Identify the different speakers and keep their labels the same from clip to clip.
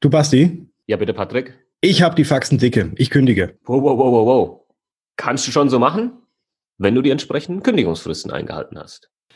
Speaker 1: Du Basti?
Speaker 2: Ja, bitte, Patrick.
Speaker 1: Ich habe die Faxen dicke. Ich kündige.
Speaker 2: Wow, wow, wow, wow, wow. Kannst du schon so machen, wenn du die entsprechenden Kündigungsfristen eingehalten hast.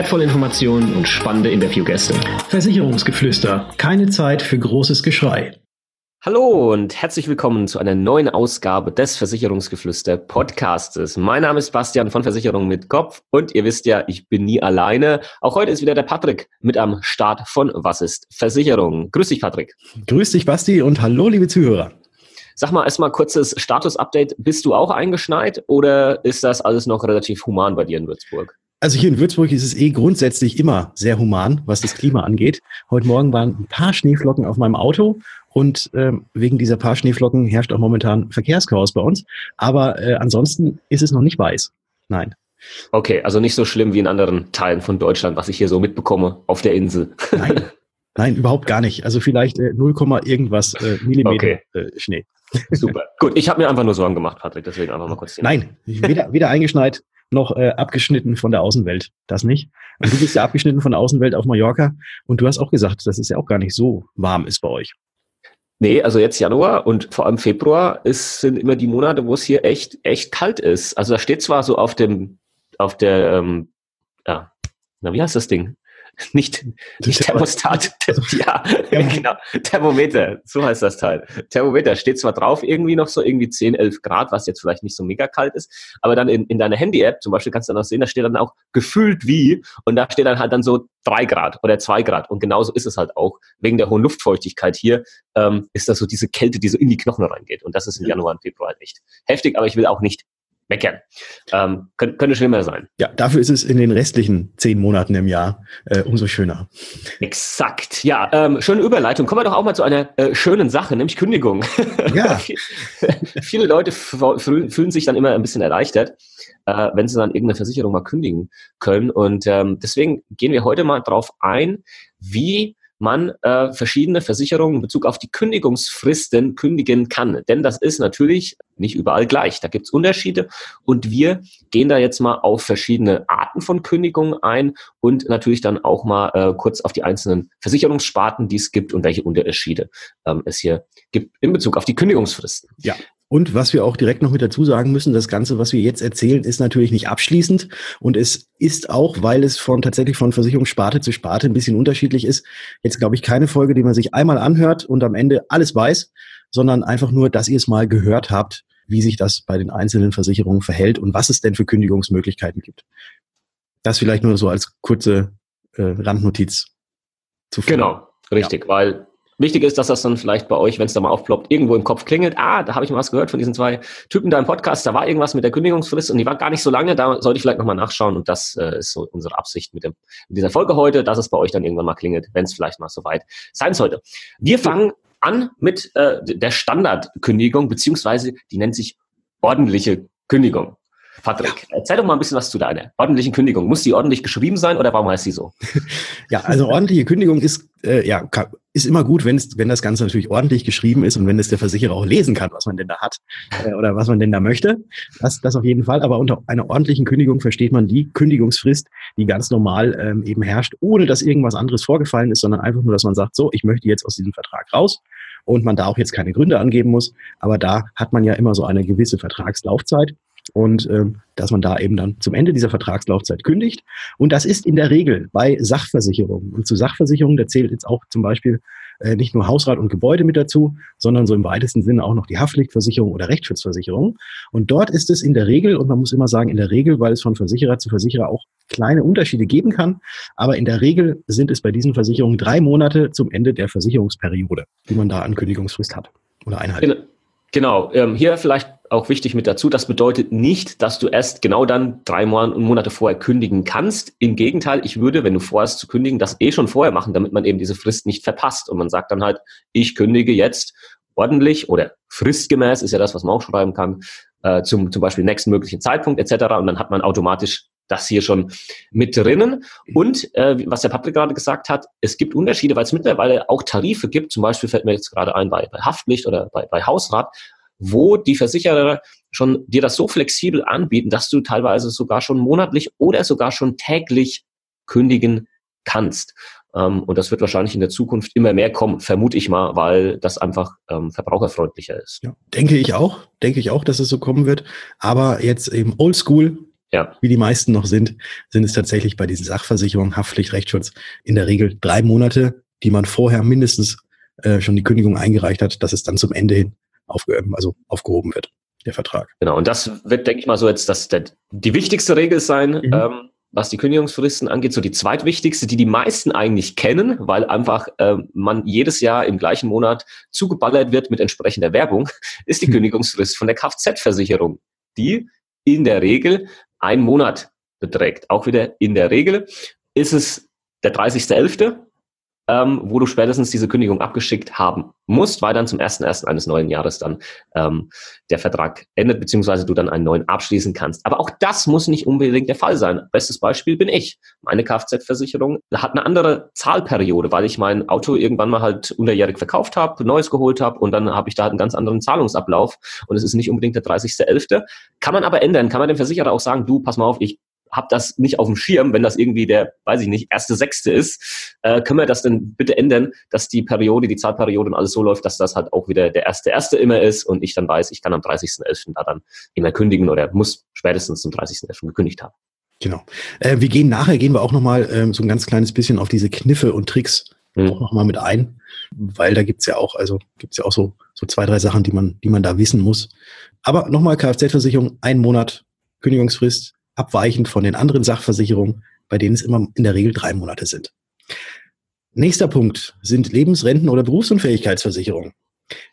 Speaker 3: wertvolle Informationen und spannende Interviewgäste. Versicherungsgeflüster. Keine Zeit für großes Geschrei.
Speaker 2: Hallo und herzlich willkommen zu einer neuen Ausgabe des Versicherungsgeflüster Podcastes. Mein Name ist Bastian von Versicherung mit Kopf und ihr wisst ja, ich bin nie alleine. Auch heute ist wieder der Patrick mit am Start von Was ist Versicherung? Grüß dich, Patrick.
Speaker 1: Grüß dich, Basti und hallo, liebe Zuhörer.
Speaker 2: Sag mal erstmal kurzes Status-Update. Bist du auch eingeschneit oder ist das alles noch relativ human bei dir in Würzburg?
Speaker 1: Also hier in Würzburg ist es eh grundsätzlich immer sehr human, was das Klima angeht. Heute Morgen waren ein paar Schneeflocken auf meinem Auto und ähm, wegen dieser paar Schneeflocken herrscht auch momentan Verkehrschaos bei uns. Aber äh, ansonsten ist es noch nicht weiß. Nein.
Speaker 2: Okay, also nicht so schlimm wie in anderen Teilen von Deutschland, was ich hier so mitbekomme auf der Insel.
Speaker 1: Nein, nein, überhaupt gar nicht. Also vielleicht äh, 0, irgendwas äh, Millimeter okay. äh, Schnee.
Speaker 2: Super. Gut, ich habe mir einfach nur Sorgen gemacht, Patrick, deswegen einfach mal kurz.
Speaker 1: Nein, weder, weder eingeschneit noch äh, abgeschnitten von der Außenwelt. Das nicht. Und du bist ja abgeschnitten von der Außenwelt auf Mallorca und du hast auch gesagt, dass es ja auch gar nicht so warm ist bei euch.
Speaker 2: Nee, also jetzt Januar und vor allem Februar ist, sind immer die Monate, wo es hier echt, echt kalt ist. Also da steht zwar so auf dem, auf der, ähm, ja, na, wie heißt das Ding? Nicht, nicht Thermostat, ja, genau, Thermometer, so heißt das Teil. Thermometer steht zwar drauf irgendwie noch so irgendwie 10, 11 Grad, was jetzt vielleicht nicht so mega kalt ist, aber dann in, in deiner Handy-App zum Beispiel kannst du dann auch sehen, da steht dann auch gefühlt wie und da steht dann halt dann so 3 Grad oder 2 Grad und genauso ist es halt auch. Wegen der hohen Luftfeuchtigkeit hier ähm, ist das so diese Kälte, die so in die Knochen reingeht und das ist im Januar und Februar halt nicht heftig, aber ich will auch nicht meckern. Ähm, könnte, könnte schlimmer sein.
Speaker 1: Ja, dafür ist es in den restlichen zehn Monaten im Jahr äh, umso schöner.
Speaker 2: Exakt. Ja, ähm, schöne Überleitung. Kommen wir doch auch mal zu einer äh, schönen Sache, nämlich Kündigung. Ja. Viele Leute fühlen sich dann immer ein bisschen erleichtert, äh, wenn sie dann irgendeine Versicherung mal kündigen können. Und ähm, deswegen gehen wir heute mal drauf ein, wie man äh, verschiedene Versicherungen in Bezug auf die Kündigungsfristen kündigen kann. Denn das ist natürlich nicht überall gleich. Da gibt's Unterschiede und wir gehen da jetzt mal auf verschiedene Arten von Kündigungen ein und natürlich dann auch mal äh, kurz auf die einzelnen Versicherungssparten, die es gibt und welche Unterschiede ähm, es hier gibt in Bezug auf die Kündigungsfristen.
Speaker 1: Ja, und was wir auch direkt noch mit dazu sagen müssen, das Ganze, was wir jetzt erzählen, ist natürlich nicht abschließend. Und es ist auch, weil es von tatsächlich von Versicherungssparte zu Sparte ein bisschen unterschiedlich ist, jetzt glaube ich keine Folge, die man sich einmal anhört und am Ende alles weiß, sondern einfach nur, dass ihr es mal gehört habt, wie sich das bei den einzelnen Versicherungen verhält und was es denn für Kündigungsmöglichkeiten gibt. Das vielleicht nur so als kurze äh, Randnotiz
Speaker 2: zu finden. Genau, richtig, ja. weil Wichtig ist, dass das dann vielleicht bei euch, wenn es da mal aufploppt, irgendwo im Kopf klingelt. Ah, da habe ich mal was gehört von diesen zwei Typen da im Podcast. Da war irgendwas mit der Kündigungsfrist und die war gar nicht so lange. Da sollte ich vielleicht nochmal nachschauen. Und das äh, ist so unsere Absicht mit, dem, mit dieser Folge heute, dass es bei euch dann irgendwann mal klingelt, wenn es vielleicht mal soweit sein sollte. Wir fangen an mit äh, der Standardkündigung, beziehungsweise die nennt sich ordentliche Kündigung. Patrick, erzähl doch mal ein bisschen was zu deiner ordentlichen Kündigung. Muss die ordentlich geschrieben sein oder warum heißt sie so?
Speaker 1: ja, also ordentliche Kündigung ist, äh, ja, ist immer gut, wenn wenn das Ganze natürlich ordentlich geschrieben ist und wenn es der Versicherer auch lesen kann, was man denn da hat äh, oder was man denn da möchte. Das, das auf jeden Fall. Aber unter einer ordentlichen Kündigung versteht man die Kündigungsfrist, die ganz normal ähm, eben herrscht, ohne dass irgendwas anderes vorgefallen ist, sondern einfach nur, dass man sagt, so, ich möchte jetzt aus diesem Vertrag raus und man da auch jetzt keine Gründe angeben muss. Aber da hat man ja immer so eine gewisse Vertragslaufzeit und ähm, dass man da eben dann zum Ende dieser Vertragslaufzeit kündigt. Und das ist in der Regel bei Sachversicherungen. Und zu Sachversicherungen, da zählt jetzt auch zum Beispiel äh, nicht nur Hausrat und Gebäude mit dazu, sondern so im weitesten Sinne auch noch die Haftpflichtversicherung oder Rechtsschutzversicherung. Und dort ist es in der Regel, und man muss immer sagen in der Regel, weil es von Versicherer zu Versicherer auch kleine Unterschiede geben kann, aber in der Regel sind es bei diesen Versicherungen drei Monate zum Ende der Versicherungsperiode, die man da an Kündigungsfrist hat oder einhalten.
Speaker 2: Genau, ähm, hier vielleicht auch wichtig mit dazu, das bedeutet nicht, dass du erst genau dann drei Monate vorher kündigen kannst. Im Gegenteil, ich würde, wenn du vorhast zu kündigen, das eh schon vorher machen, damit man eben diese Frist nicht verpasst. Und man sagt dann halt, ich kündige jetzt ordentlich oder fristgemäß, ist ja das, was man auch schreiben kann, äh, zum, zum Beispiel nächsten möglichen Zeitpunkt etc. Und dann hat man automatisch das hier schon mit drinnen. Und äh, was der Patrick gerade gesagt hat, es gibt Unterschiede, weil es mittlerweile auch Tarife gibt, zum Beispiel fällt mir jetzt gerade ein bei, bei Haftpflicht oder bei, bei Hausrat, wo die Versicherer schon dir das so flexibel anbieten, dass du teilweise sogar schon monatlich oder sogar schon täglich kündigen kannst. Ähm, und das wird wahrscheinlich in der Zukunft immer mehr kommen, vermute ich mal, weil das einfach ähm, verbraucherfreundlicher ist.
Speaker 1: Ja, denke ich auch, denke ich auch, dass es so kommen wird. Aber jetzt eben Oldschool, ja. wie die meisten noch sind, sind es tatsächlich bei diesen Sachversicherungen, Haftpflicht, Rechtsschutz in der Regel drei Monate, die man vorher mindestens äh, schon die Kündigung eingereicht hat, dass es dann zum Ende hin aufgehoben, also aufgehoben wird, der Vertrag.
Speaker 2: Genau, und das wird, denke ich mal, so jetzt das, der, die wichtigste Regel sein, mhm. ähm, was die Kündigungsfristen angeht, so die zweitwichtigste, die die meisten eigentlich kennen, weil einfach äh, man jedes Jahr im gleichen Monat zugeballert wird mit entsprechender Werbung, ist die mhm. Kündigungsfrist von der Kfz-Versicherung, die in der Regel ein Monat beträgt. Auch wieder in der Regel ist es der 30.11., ähm, wo du spätestens diese Kündigung abgeschickt haben musst, weil dann zum 1.1. eines neuen Jahres dann ähm, der Vertrag endet, beziehungsweise du dann einen neuen abschließen kannst. Aber auch das muss nicht unbedingt der Fall sein. Bestes Beispiel bin ich. Meine Kfz-Versicherung hat eine andere Zahlperiode, weil ich mein Auto irgendwann mal halt unterjährig verkauft habe, neues geholt habe und dann habe ich da halt einen ganz anderen Zahlungsablauf und es ist nicht unbedingt der 30.11. Kann man aber ändern, kann man dem Versicherer auch sagen, du, pass mal auf, ich habe das nicht auf dem Schirm, wenn das irgendwie der, weiß ich nicht, erste Sechste ist, äh, können wir das denn bitte ändern, dass die Periode, die Zahlperiode und alles so läuft, dass das halt auch wieder der erste Erste immer ist und ich dann weiß, ich kann am 30.11. da dann immer kündigen oder muss spätestens zum 30.11. gekündigt haben.
Speaker 1: Genau. Äh, wir gehen nachher, gehen wir auch nochmal ähm, so ein ganz kleines bisschen auf diese Kniffe und Tricks mhm. auch nochmal mit ein, weil da gibt's ja auch, also gibt's ja auch so, so zwei, drei Sachen, die man, die man da wissen muss. Aber nochmal Kfz-Versicherung, ein Monat Kündigungsfrist, abweichend von den anderen Sachversicherungen, bei denen es immer in der Regel drei Monate sind. Nächster Punkt sind Lebensrenten- oder Berufsunfähigkeitsversicherungen.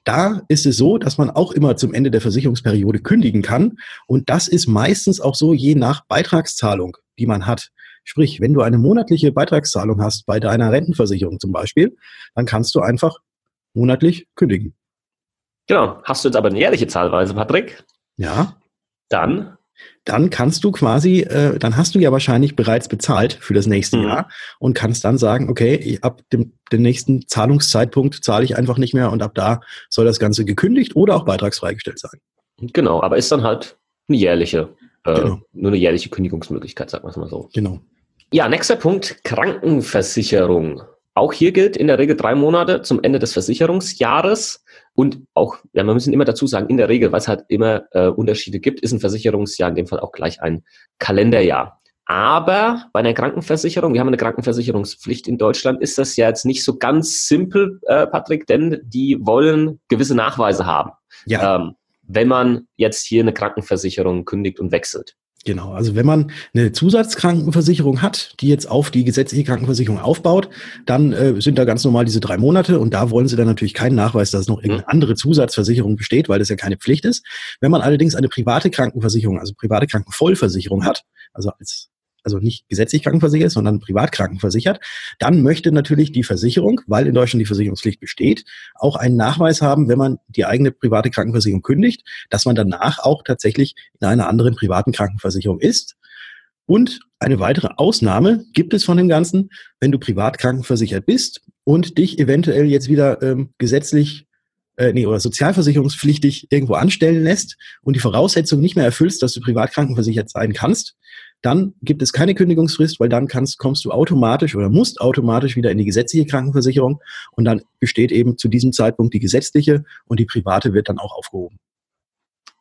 Speaker 1: Da ist es so, dass man auch immer zum Ende der Versicherungsperiode kündigen kann. Und das ist meistens auch so je nach Beitragszahlung, die man hat. Sprich, wenn du eine monatliche Beitragszahlung hast bei deiner Rentenversicherung zum Beispiel, dann kannst du einfach monatlich kündigen.
Speaker 2: Genau. Hast du jetzt aber eine jährliche Zahlweise, Patrick?
Speaker 1: Ja.
Speaker 2: Dann
Speaker 1: dann kannst du quasi, äh, dann hast du ja wahrscheinlich bereits bezahlt für das nächste mhm. Jahr und kannst dann sagen, okay, ab dem, dem nächsten Zahlungszeitpunkt zahle ich einfach nicht mehr und ab da soll das Ganze gekündigt oder auch beitragsfreigestellt sein.
Speaker 2: Genau, aber ist dann halt eine jährliche, äh, genau. nur eine jährliche Kündigungsmöglichkeit, sagen wir es mal so.
Speaker 1: Genau.
Speaker 2: Ja, nächster Punkt, Krankenversicherung. Auch hier gilt in der Regel drei Monate zum Ende des Versicherungsjahres. Und auch, ja, wir müssen immer dazu sagen, in der Regel, weil es halt immer äh, Unterschiede gibt, ist ein Versicherungsjahr in dem Fall auch gleich ein Kalenderjahr. Aber bei einer Krankenversicherung, wir haben eine Krankenversicherungspflicht in Deutschland, ist das ja jetzt nicht so ganz simpel, äh, Patrick, denn die wollen gewisse Nachweise haben. Ja. Ähm, wenn man jetzt hier eine Krankenversicherung kündigt und wechselt.
Speaker 1: Genau, also wenn man eine Zusatzkrankenversicherung hat, die jetzt auf die gesetzliche Krankenversicherung aufbaut, dann äh, sind da ganz normal diese drei Monate und da wollen sie dann natürlich keinen Nachweis, dass noch irgendeine andere Zusatzversicherung besteht, weil das ja keine Pflicht ist. Wenn man allerdings eine private Krankenversicherung, also private Krankenvollversicherung hat, also als also nicht gesetzlich krankenversichert, sondern privat krankenversichert, dann möchte natürlich die Versicherung, weil in Deutschland die Versicherungspflicht besteht, auch einen Nachweis haben, wenn man die eigene private Krankenversicherung kündigt, dass man danach auch tatsächlich in einer anderen privaten Krankenversicherung ist. Und eine weitere Ausnahme gibt es von dem Ganzen, wenn du privat krankenversichert bist und dich eventuell jetzt wieder ähm, gesetzlich äh, nee, oder sozialversicherungspflichtig irgendwo anstellen lässt und die Voraussetzung nicht mehr erfüllst, dass du privat krankenversichert sein kannst, dann gibt es keine Kündigungsfrist, weil dann kannst, kommst du automatisch oder musst automatisch wieder in die gesetzliche Krankenversicherung und dann besteht eben zu diesem Zeitpunkt die gesetzliche und die private wird dann auch aufgehoben.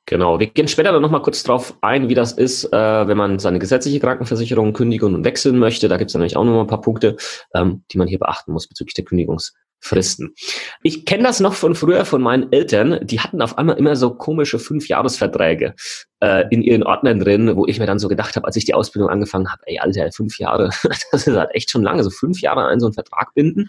Speaker 2: Genau, wir gehen später dann nochmal kurz drauf ein, wie das ist, äh, wenn man seine gesetzliche Krankenversicherung kündigen und wechseln möchte. Da gibt es nämlich auch nochmal ein paar Punkte, ähm, die man hier beachten muss bezüglich der Kündigungs Fristen. Ich kenne das noch von früher von meinen Eltern. Die hatten auf einmal immer so komische Fünfjahresverträge äh, in ihren Ordnern drin, wo ich mir dann so gedacht habe, als ich die Ausbildung angefangen habe, ey, Alter, fünf Jahre, das ist halt echt schon lange, so fünf Jahre an so einen Vertrag binden.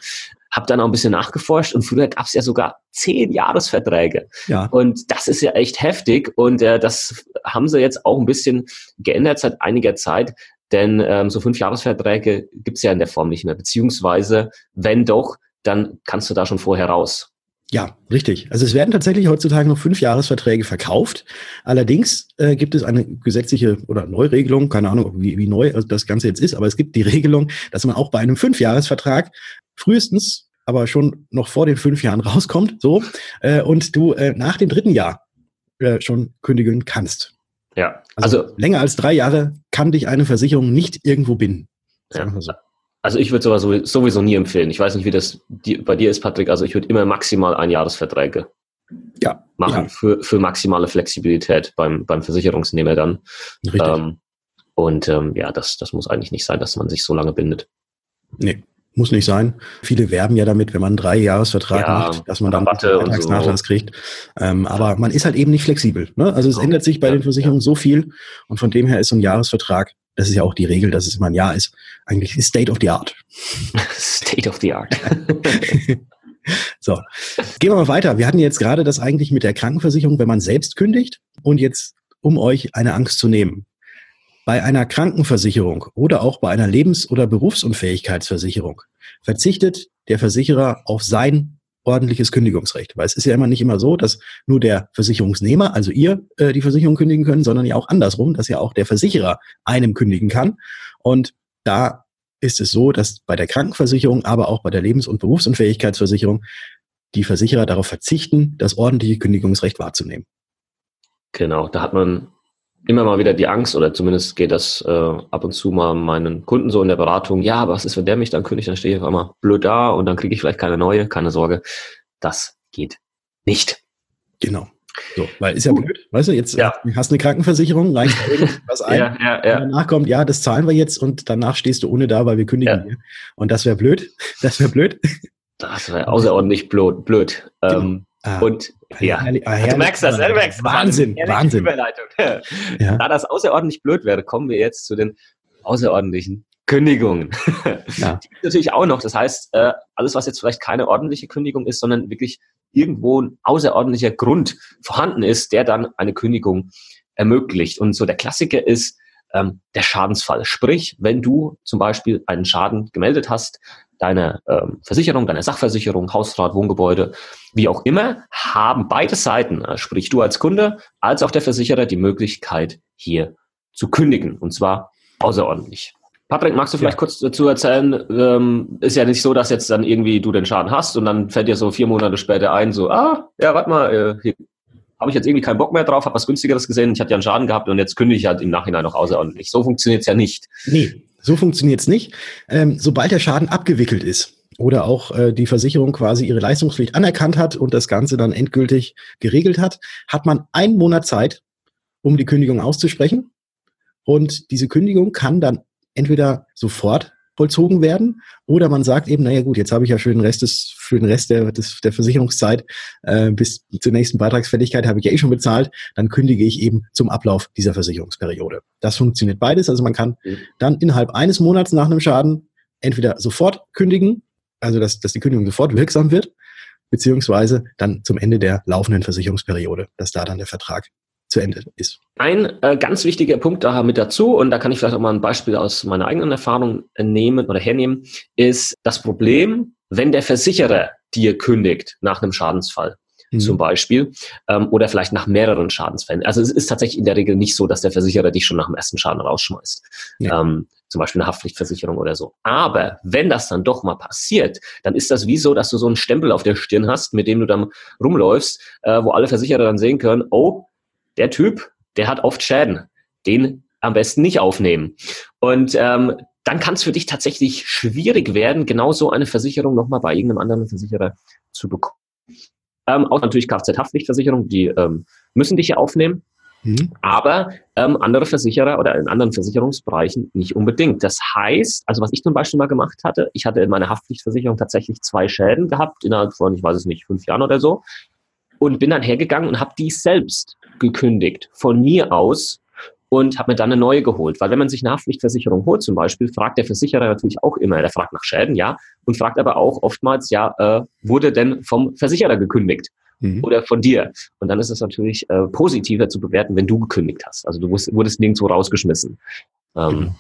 Speaker 2: habe dann auch ein bisschen nachgeforscht und früher gab es ja sogar zehn Jahresverträge.
Speaker 1: Ja.
Speaker 2: Und das ist ja echt heftig und äh, das haben sie jetzt auch ein bisschen geändert seit einiger Zeit, denn ähm, so fünf Jahresverträge gibt's ja in der Form nicht mehr, beziehungsweise wenn doch, dann kannst du da schon vorher raus.
Speaker 1: Ja, richtig. Also es werden tatsächlich heutzutage noch fünf Jahresverträge verkauft. Allerdings äh, gibt es eine gesetzliche oder Neuregelung, keine Ahnung, wie, wie neu das Ganze jetzt ist, aber es gibt die Regelung, dass man auch bei einem Fünfjahresvertrag frühestens, aber schon noch vor den fünf Jahren rauskommt, so, äh, und du äh, nach dem dritten Jahr äh, schon kündigen kannst.
Speaker 2: Ja,
Speaker 1: Also, also länger als drei Jahre kann dich eine Versicherung nicht irgendwo binden.
Speaker 2: Wir so. Also ich würde sowas sowieso nie empfehlen. Ich weiß nicht, wie das bei dir ist, Patrick. Also ich würde immer maximal Einjahresverträge
Speaker 1: ja,
Speaker 2: machen
Speaker 1: ja.
Speaker 2: Für, für maximale Flexibilität beim, beim Versicherungsnehmer dann.
Speaker 1: Richtig.
Speaker 2: Ähm, und ähm, ja, das, das muss eigentlich nicht sein, dass man sich so lange bindet.
Speaker 1: Nee, muss nicht sein. Viele werben ja damit, wenn man einen Dreijahresvertrag
Speaker 2: Ja,
Speaker 1: macht, dass man dann
Speaker 2: und so.
Speaker 1: Vertragsnachlass kriegt. Ähm, aber man ist halt eben nicht flexibel. Ne? Also es ändert sich bei den Versicherungen so viel und von dem her ist so ein Jahresvertrag, das ist ja auch die Regel, dass es immer ein Jahr ist, eigentlich State of the Art.
Speaker 2: State of the art.
Speaker 1: So, gehen wir mal weiter. Wir hatten jetzt gerade das eigentlich mit der Krankenversicherung, wenn man selbst kündigt und jetzt, um euch eine Angst zu nehmen. Bei einer Krankenversicherung oder auch bei einer Lebens- oder Berufsunfähigkeitsversicherung verzichtet der Versicherer auf sein ordentliches Kündigungsrecht. Weil es ist ja immer nicht immer so, dass nur der Versicherungsnehmer, also ihr, äh, die Versicherung kündigen können, sondern ja auch andersrum, dass ja auch der Versicherer einem kündigen kann. Und da ist es so, dass bei der Krankenversicherung, aber auch bei der Lebens- und Berufsunfähigkeitsversicherung die Versicherer darauf verzichten, das ordentliche Kündigungsrecht wahrzunehmen.
Speaker 2: Genau, da hat man immer mal wieder die Angst, oder zumindest geht das äh, ab und zu mal meinen Kunden so in der Beratung, ja, was ist, wenn der mich dann kündigt, dann stehe ich auf einmal blöd da und dann kriege ich vielleicht keine neue, keine Sorge. Das geht nicht.
Speaker 1: Genau. So, weil ist ja blöd, weißt du, jetzt
Speaker 2: Ja.
Speaker 1: äh, hast eine Krankenversicherung, reicht irgendwas ein.
Speaker 2: Ja, ja, ja.
Speaker 1: danach kommt, ja, das zahlen wir jetzt und danach stehst du ohne da, weil wir kündigen dir. Und das wäre blöd. Das wäre blöd.
Speaker 2: Das wäre außerordentlich blöd. blöd. Ähm,
Speaker 1: Ah,
Speaker 2: und ja,
Speaker 1: herrlich-
Speaker 2: du
Speaker 1: herrlich.
Speaker 2: merkst das, du merkst das.
Speaker 1: Wahnsinn,
Speaker 2: Ehrliche
Speaker 1: Wahnsinn.
Speaker 2: Überleitung.
Speaker 1: Ja.
Speaker 2: Da das außerordentlich blöd wäre, kommen wir jetzt zu den außerordentlichen Kündigungen.
Speaker 1: Ja.
Speaker 2: Die gibt natürlich auch noch. Das heißt, äh, alles, was jetzt vielleicht keine ordentliche Kündigung ist, sondern wirklich irgendwo ein außerordentlicher Grund vorhanden ist, der dann eine Kündigung ermöglicht. Und so der Klassiker ist ähm, der Schadensfall. Sprich, wenn du zum Beispiel einen Schaden gemeldet hast, deine ähm, Versicherung, deine Sachversicherung, Hausrat, Wohngebäude, wie auch immer, haben beide Seiten, äh, sprich du als Kunde als auch der Versicherer, die Möglichkeit, hier zu kündigen. Und zwar außerordentlich. Patrick, magst du vielleicht
Speaker 1: Ja.
Speaker 2: kurz dazu erzählen? Ähm, ist ja nicht so, dass jetzt dann irgendwie du den Schaden hast und dann fällt dir so vier Monate später ein, so, ah, ja, warte mal, äh, hier habe ich jetzt irgendwie keinen Bock mehr drauf, habe was günstigeres gesehen, ich hatte ja einen Schaden gehabt und jetzt kündige ich halt im Nachhinein noch außerordentlich. So funktioniert es ja nicht.
Speaker 1: Nee, so funktioniert's nicht. Ähm, sobald der Schaden abgewickelt ist oder auch äh, die Versicherung quasi ihre Leistungspflicht anerkannt hat und das Ganze dann endgültig geregelt hat, hat man einen Monat Zeit, um die Kündigung auszusprechen. Und diese Kündigung kann dann entweder sofort vollzogen werden oder man sagt eben, naja gut, jetzt habe ich ja für den Rest des, für den Rest der, des, der Versicherungszeit äh, bis zur nächsten Beitragsfälligkeit habe ich ja eh schon bezahlt, dann kündige ich eben zum Ablauf dieser Versicherungsperiode. Das funktioniert beides. Also man kann
Speaker 2: Mhm.
Speaker 1: dann innerhalb eines Monats nach einem Schaden entweder sofort kündigen, also dass, dass die Kündigung sofort wirksam wird, beziehungsweise dann zum Ende der laufenden Versicherungsperiode, dass da dann der Vertrag zu Ende ist.
Speaker 2: Ein äh, ganz wichtiger Punkt da mit dazu, und da kann ich vielleicht auch mal ein Beispiel aus meiner eigenen Erfahrung äh, nehmen oder hernehmen, ist das Problem, wenn der Versicherer dir kündigt nach einem Schadensfall.
Speaker 1: Mhm.
Speaker 2: Zum Beispiel, ähm, oder vielleicht nach mehreren Schadensfällen. Also es ist tatsächlich in der Regel nicht so, dass der Versicherer dich schon nach dem ersten Schaden rausschmeißt.
Speaker 1: Ja.
Speaker 2: Ähm, zum Beispiel eine Haftpflichtversicherung oder so. Aber wenn das dann doch mal passiert, dann ist das wie so, dass du so einen Stempel auf der Stirn hast, mit dem du dann rumläufst, äh, wo alle Versicherer dann sehen können, oh, der Typ, der hat oft Schäden. Den am besten nicht aufnehmen. Und ähm, dann kann es für dich tatsächlich schwierig werden, genau so eine Versicherung nochmal bei irgendeinem anderen Versicherer zu bekommen. Ähm, auch natürlich Kfz-Haftpflichtversicherung, die ähm, müssen dich ja aufnehmen,
Speaker 1: Mhm.
Speaker 2: aber ähm, andere Versicherer oder in anderen Versicherungsbereichen nicht unbedingt. Das heißt, also was ich zum Beispiel mal gemacht hatte, ich hatte in meiner Haftpflichtversicherung tatsächlich zwei Schäden gehabt, innerhalb von, ich weiß es nicht, fünf Jahren oder so, und bin dann hergegangen und habe die selbst gekündigt, von mir aus. und habe mir dann eine neue geholt. Weil wenn man sich eine Haftpflichtversicherung holt zum Beispiel, fragt der Versicherer natürlich auch immer, der fragt nach Schäden, ja, und fragt aber auch oftmals, ja, äh, wurde denn vom Versicherer gekündigt? Mhm. Oder von dir. Und dann ist es natürlich äh, positiver zu bewerten, wenn du gekündigt hast. Also du wurdest, nirgendwo rausgeschmissen. Ähm, mhm.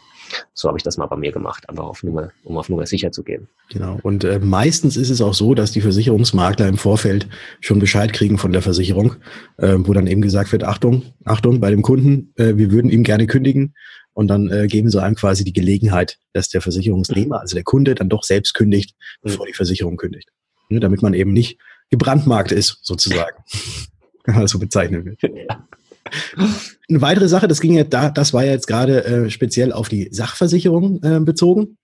Speaker 2: So habe ich das mal bei mir gemacht, einfach auf Nummer, um auf Nummer sicher zu gehen.
Speaker 1: Genau. Und äh, meistens ist es auch so, dass die Versicherungsmakler im Vorfeld schon Bescheid kriegen von der Versicherung, äh, wo dann eben gesagt wird, Achtung, Achtung, bei dem Kunden, äh, wir würden ihm gerne kündigen. Und dann äh, geben sie einem quasi die Gelegenheit, dass der Versicherungsnehmer, also der Kunde, dann doch selbst kündigt, mhm. bevor die Versicherung kündigt. Ne, damit man eben nicht gebrandmarkt ist, sozusagen. Wenn man das so bezeichnen will. Ja. Eine weitere Sache, das ging ja da, das war ja jetzt gerade äh, speziell auf die Sachversicherung äh, bezogen.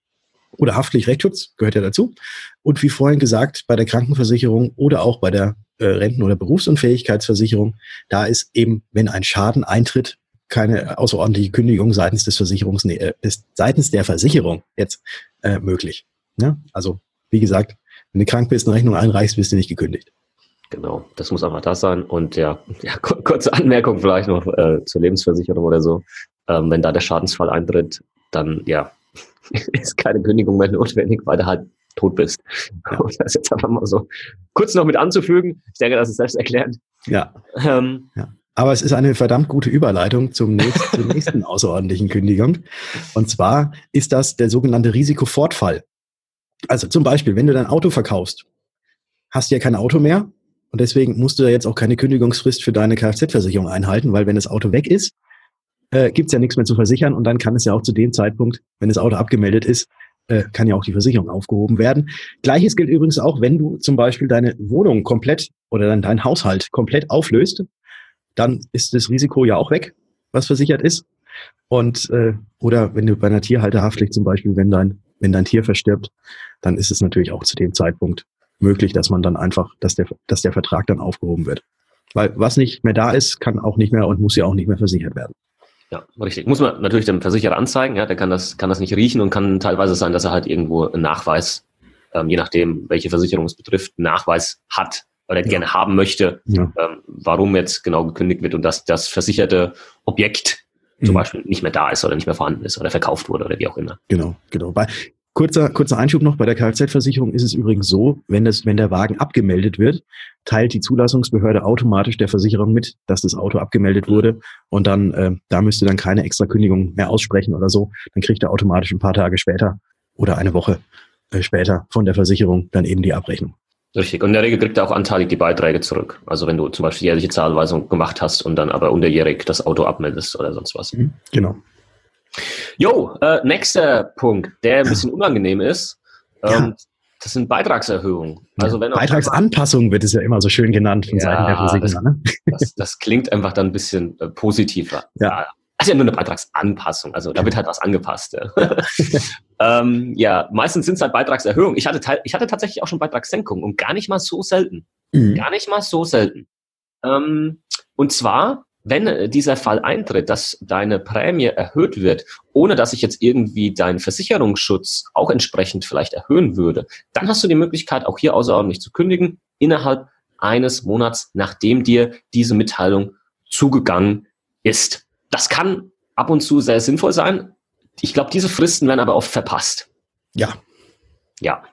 Speaker 1: Oder haftlich Rechtsschutz gehört ja dazu. Und wie vorhin gesagt, bei der Krankenversicherung oder auch bei der äh, Renten- oder Berufsunfähigkeitsversicherung, da ist eben, wenn ein Schaden eintritt, keine außerordentliche Kündigung seitens des Versicherungs, äh, des, seitens der Versicherung jetzt äh, möglich. Ja? Also, wie gesagt, wenn du krank bist, eine Rechnung einreichst, wirst du nicht gekündigt.
Speaker 2: Genau, das muss einfach das sein. Und ja, ja kurze Anmerkung vielleicht noch äh, zur Lebensversicherung oder so. Ähm, wenn da der Schadensfall eintritt, dann ja, ist keine Kündigung mehr notwendig, weil du halt tot bist. Um das jetzt einfach mal so kurz noch mit anzufügen. Ich denke, das ist selbsterklärend.
Speaker 1: Ja. Ähm, ja. Aber es ist eine verdammt gute Überleitung zum nächsten, zur nächsten außerordentlichen Kündigung. Und zwar ist das der sogenannte Risikofortfall. Also zum Beispiel, wenn du dein Auto verkaufst, hast du ja kein Auto mehr, und deswegen musst du ja jetzt auch keine Kündigungsfrist für deine Kfz-Versicherung einhalten, weil wenn das Auto weg ist, äh, gibt es ja nichts mehr zu versichern und dann kann es ja auch zu dem Zeitpunkt, wenn das Auto abgemeldet ist, äh, kann ja auch die Versicherung aufgehoben werden. Gleiches gilt übrigens auch, wenn du zum Beispiel deine Wohnung komplett oder dann dein Haushalt komplett auflöst, dann ist das Risiko ja auch weg, was versichert ist. Und äh, oder wenn du bei einer Tierhalterhaftpflicht zum Beispiel, wenn dein wenn dein Tier verstirbt, dann ist es natürlich auch zu dem Zeitpunkt möglich, dass man dann einfach, dass der, dass der Vertrag dann aufgehoben wird. Weil was nicht mehr da ist, kann auch nicht mehr und muss ja auch nicht mehr versichert werden.
Speaker 2: Ja, richtig. Muss man natürlich dem Versicherer anzeigen, ja, der kann das, kann das nicht riechen und kann teilweise sein, dass er halt irgendwo einen Nachweis, ähm, je nachdem, welche Versicherung es betrifft, einen Nachweis hat oder ja. gerne haben möchte, ja. ähm, warum jetzt genau gekündigt wird und dass das versicherte Objekt mhm. zum Beispiel nicht mehr da ist oder nicht mehr vorhanden ist oder verkauft wurde oder wie auch immer.
Speaker 1: Genau, genau. Weil Kurzer, kurzer Einschub noch, bei der Kfz-Versicherung ist es übrigens so, wenn, das, wenn der Wagen abgemeldet wird, teilt die Zulassungsbehörde automatisch der Versicherung mit, dass das Auto abgemeldet wurde und dann, äh, da müsste dann keine extra Kündigung mehr aussprechen oder so, dann kriegt er automatisch ein paar Tage später oder eine Woche äh, später von der Versicherung dann eben die Abrechnung.
Speaker 2: Richtig. Und in der Regel kriegt er auch anteilig die Beiträge zurück. Also wenn du zum Beispiel jährliche Zahlweisung gemacht hast und dann aber unterjährig das Auto abmeldest oder sonst was. Mhm,
Speaker 1: genau.
Speaker 2: Jo, äh, nächster Punkt, der ein bisschen unangenehm ist. Ähm, ja. Das sind Beitragserhöhungen.
Speaker 1: Also wenn Beitragsanpassung wird es ja immer so schön genannt von ja, Seiten der Versicherer.
Speaker 2: Ne? Das, das, klingt einfach dann ein bisschen äh, positiver. Ja. Das ist ja nur eine Beitragsanpassung, also da wird halt was angepasst. Ja, ähm, ja meistens sind es halt Beitragserhöhungen. Ich hatte, ich hatte tatsächlich auch schon Beitragssenkungen und gar nicht mal so selten. Mhm. Gar nicht mal so selten. Ähm, und zwar wenn äh, dieser Fall eintritt, dass deine Prämie erhöht wird, ohne dass ich jetzt irgendwie deinen Versicherungsschutz auch entsprechend vielleicht erhöhen würde, dann hast du die Möglichkeit, auch hier außerordentlich zu kündigen, innerhalb eines Monats, nachdem dir diese Mitteilung zugegangen ist. Das kann ab und zu sehr sinnvoll sein. Ich glaube, diese Fristen werden aber oft verpasst.
Speaker 1: Ja.
Speaker 2: Ja.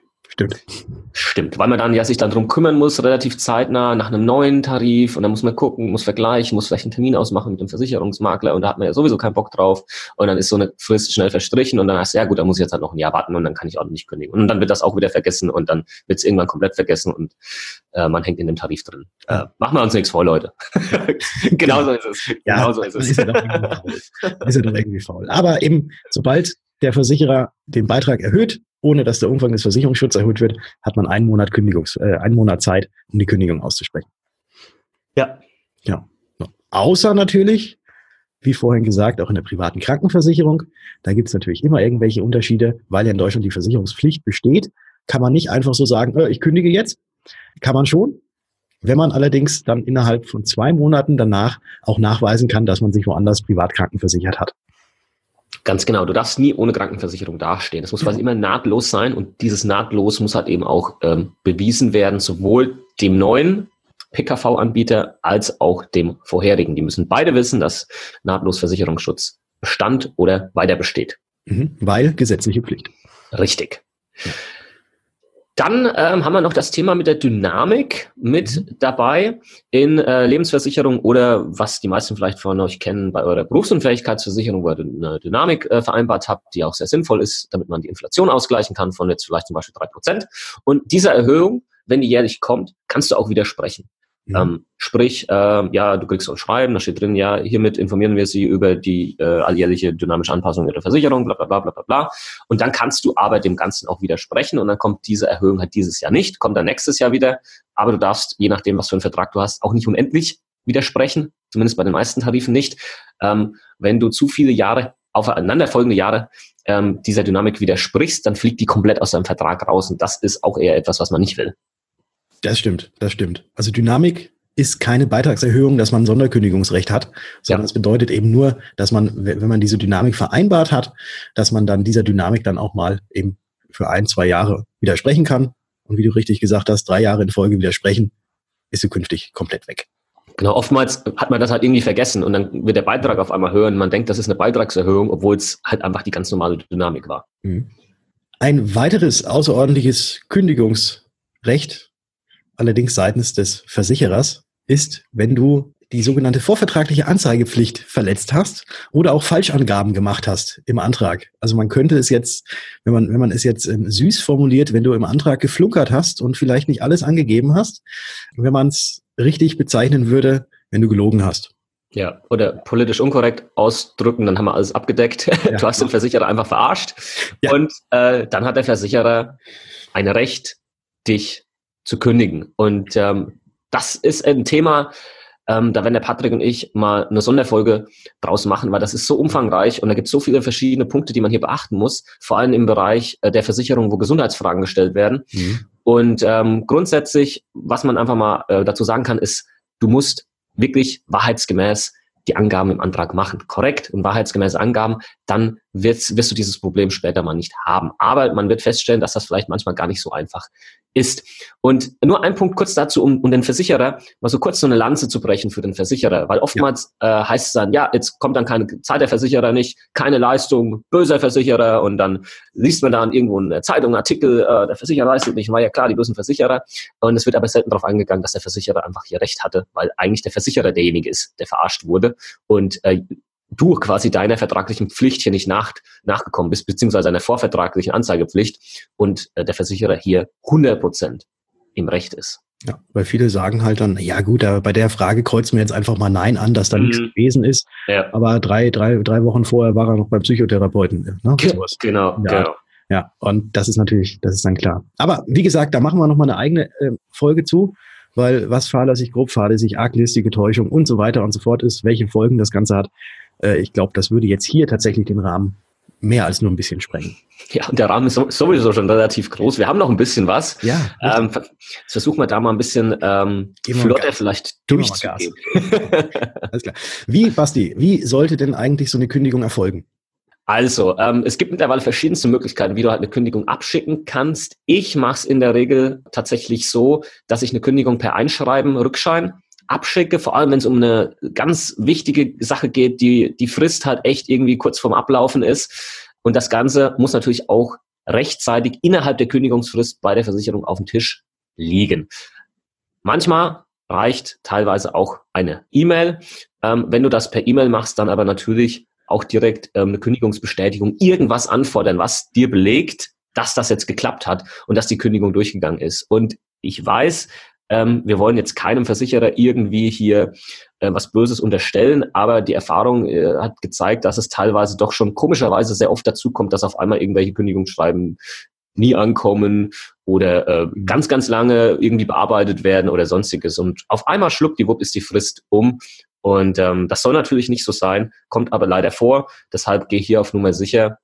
Speaker 1: Stimmt.
Speaker 2: Stimmt, weil man dann ja sich dann drum kümmern muss, relativ zeitnah nach einem neuen Tarif und dann muss man gucken, muss vergleichen, muss vielleicht einen Termin ausmachen mit dem Versicherungsmakler und da hat man ja sowieso keinen Bock drauf und dann ist so eine Frist schnell verstrichen und dann heißt ja gut, dann muss ich jetzt halt noch ein Jahr warten und dann kann ich auch nicht kündigen und dann wird das auch wieder vergessen und dann wird es irgendwann komplett vergessen und äh, man hängt in dem Tarif drin. Äh, machen wir uns nichts vor, Leute. Genauso ist es.
Speaker 1: Ja, Genauso ist es. Ist ja, doch irgendwie faul. ist ja doch irgendwie faul. Aber eben, sobald der Versicherer den Beitrag erhöht, ohne dass der Umfang des Versicherungsschutzes erhöht wird, hat man einen Monat Kündigungs, äh, einen Monat Zeit, um die Kündigung auszusprechen.
Speaker 2: Ja.
Speaker 1: Ja. Außer natürlich, wie vorhin gesagt, auch in der privaten Krankenversicherung. Da gibt es natürlich immer irgendwelche Unterschiede, weil ja in Deutschland die Versicherungspflicht besteht. Kann man nicht einfach so sagen, äh, ich kündige jetzt. Kann man schon. Wenn man allerdings dann innerhalb von zwei Monaten danach auch nachweisen kann, dass man sich woanders privat krankenversichert hat.
Speaker 2: Ganz genau. Du darfst nie ohne Krankenversicherung dastehen. Das muss quasi immer nahtlos sein und dieses nahtlos muss halt eben auch ähm, bewiesen werden, sowohl dem neuen PKV-Anbieter als auch dem vorherigen. Die müssen beide wissen, dass nahtlos Versicherungsschutz bestand oder weiter besteht.
Speaker 1: Mhm, weil gesetzliche Pflicht.
Speaker 2: Richtig. Dann ähm, haben wir noch das Thema mit der Dynamik mit mhm. dabei in äh, Lebensversicherung oder was die meisten vielleicht von euch kennen bei eurer Berufsunfähigkeitsversicherung, wo ihr eine Dynamik äh, vereinbart habt, die auch sehr sinnvoll ist, damit man die Inflation ausgleichen kann von jetzt vielleicht zum Beispiel drei Prozent. Und diese Erhöhung, wenn die jährlich kommt, kannst du auch widersprechen. Ja. Ähm, sprich, äh, ja, du kriegst so ein Schreiben, da steht drin, ja, hiermit informieren wir Sie über die äh, alljährliche dynamische Anpassung Ihrer Versicherung, bla bla bla bla bla. Und dann kannst du aber dem Ganzen auch widersprechen und dann kommt diese Erhöhung halt dieses Jahr nicht, kommt dann nächstes Jahr wieder, aber du darfst, je nachdem, was für einen Vertrag du hast, auch nicht unendlich widersprechen, zumindest bei den meisten Tarifen nicht. Ähm, wenn du zu viele Jahre, aufeinanderfolgende Jahre ähm, dieser Dynamik widersprichst, dann fliegt die komplett aus deinem Vertrag raus und das ist auch eher etwas, was man nicht will.
Speaker 1: Das stimmt, das stimmt. Also Dynamik ist keine Beitragserhöhung, dass man Sonderkündigungsrecht hat, sondern es ja. bedeutet eben nur, dass man, wenn man diese Dynamik vereinbart hat, dass man dann dieser Dynamik dann auch mal eben für ein, zwei Jahre widersprechen kann. Und wie du richtig gesagt hast, drei Jahre in Folge widersprechen, ist sie künftig komplett weg.
Speaker 2: Genau, oftmals hat man das halt irgendwie vergessen und dann wird der Beitrag auf einmal höher und man denkt, das ist eine Beitragserhöhung, obwohl es halt einfach die ganz normale Dynamik war. Mhm.
Speaker 1: Ein weiteres außerordentliches Kündigungsrecht allerdings seitens des Versicherers ist, wenn du die sogenannte vorvertragliche Anzeigepflicht verletzt hast oder auch Falschangaben gemacht hast im Antrag. Also man könnte es jetzt, wenn man, wenn man es jetzt ähm, süß formuliert, wenn du im Antrag geflunkert hast und vielleicht nicht alles angegeben hast, wenn man es richtig bezeichnen würde, wenn du gelogen hast.
Speaker 2: Ja, oder politisch unkorrekt ausdrücken, dann haben wir alles abgedeckt. Ja. Du hast den Versicherer einfach verarscht. Ja. Und äh, dann hat der Versicherer ein Recht, dich zu kündigen. Und ähm, das ist ein Thema, ähm, da werden der Patrick und ich mal eine Sonderfolge draus machen, weil das ist so umfangreich und da gibt es so viele verschiedene Punkte, die man hier beachten muss, vor allem im Bereich äh, der Versicherung, wo Gesundheitsfragen gestellt werden. Mhm. Und ähm, grundsätzlich, was man einfach mal äh, dazu sagen kann, ist, du musst wirklich wahrheitsgemäß die Angaben im Antrag machen, korrekt und wahrheitsgemäße Angaben, dann wirst, wirst du dieses Problem später mal nicht haben. Aber man wird feststellen, dass das vielleicht manchmal gar nicht so einfach ist. Und nur ein Punkt kurz dazu, um, um den Versicherer mal so kurz so eine Lanze zu brechen für den Versicherer, weil oftmals ja. äh, heißt es dann, ja, jetzt kommt dann keine Zeit der Versicherer nicht, keine Leistung, böser Versicherer und dann liest man dann irgendwo eine Zeitung, einen Artikel, äh, der Versicherer leistet nicht, war ja klar, die bösen Versicherer. Und es wird aber selten darauf eingegangen, dass der Versicherer einfach hier recht hatte, weil eigentlich der Versicherer derjenige ist, der verarscht wurde und äh, du quasi deiner vertraglichen Pflicht hier nicht nach, nachgekommen bist, beziehungsweise einer vorvertraglichen Anzeigepflicht und äh, der Versicherer hier 100 Prozent im Recht ist.
Speaker 1: Ja, weil viele sagen halt dann, ja gut, bei der Frage kreuzen wir jetzt einfach mal Nein an, dass da mhm. nichts gewesen ist. Ja. Aber drei, drei, drei Wochen vorher war er noch beim Psychotherapeuten.
Speaker 2: Ne? Genau, ja. genau.
Speaker 1: Ja, und das ist natürlich, das ist dann klar. Aber wie gesagt, da machen wir nochmal eine eigene äh, Folge zu, weil was fahrlässig, grob fahrlässig, arglistige Täuschung und so weiter und so fort ist, welche Folgen das Ganze hat. Äh, ich glaube, das würde jetzt hier tatsächlich den Rahmen mehr als nur ein bisschen sprengen.
Speaker 2: Ja, und der Rahmen ist sowieso schon relativ groß. Wir haben noch ein bisschen was.
Speaker 1: Ja.
Speaker 2: Ähm, jetzt versuchen wir da mal ein bisschen ähm, flotter vielleicht durchzugehen.
Speaker 1: Alles klar. Wie, Basti, wie sollte denn eigentlich so eine Kündigung erfolgen?
Speaker 2: Also, ähm, es gibt mittlerweile verschiedenste Möglichkeiten, wie du halt eine Kündigung abschicken kannst. Ich mache es in der Regel tatsächlich so, dass ich eine Kündigung per Einschreiben, Rückschein abschicke, vor allem wenn es um eine ganz wichtige Sache geht, die die Frist halt echt irgendwie kurz vorm Ablaufen ist. Und das Ganze muss natürlich auch rechtzeitig innerhalb der Kündigungsfrist bei der Versicherung auf dem Tisch liegen. Manchmal reicht teilweise auch eine E-Mail. Ähm, wenn du das per E-Mail machst, dann aber natürlich auch direkt ähm, eine Kündigungsbestätigung, irgendwas anfordern, was dir belegt, dass das jetzt geklappt hat und dass die Kündigung durchgegangen ist. Und ich weiß, ähm, wir wollen jetzt keinem Versicherer irgendwie hier äh, was Böses unterstellen, aber die Erfahrung äh, hat gezeigt, dass es teilweise doch schon komischerweise sehr oft dazu kommt, dass auf einmal irgendwelche Kündigungsschreiben nie ankommen oder äh, ganz, ganz lange irgendwie bearbeitet werden oder sonstiges. Und auf einmal schluppdiwupp ist die Frist um. Und ähm, das soll natürlich nicht so sein, kommt aber leider vor. Deshalb gehe ich hier auf Nummer sicher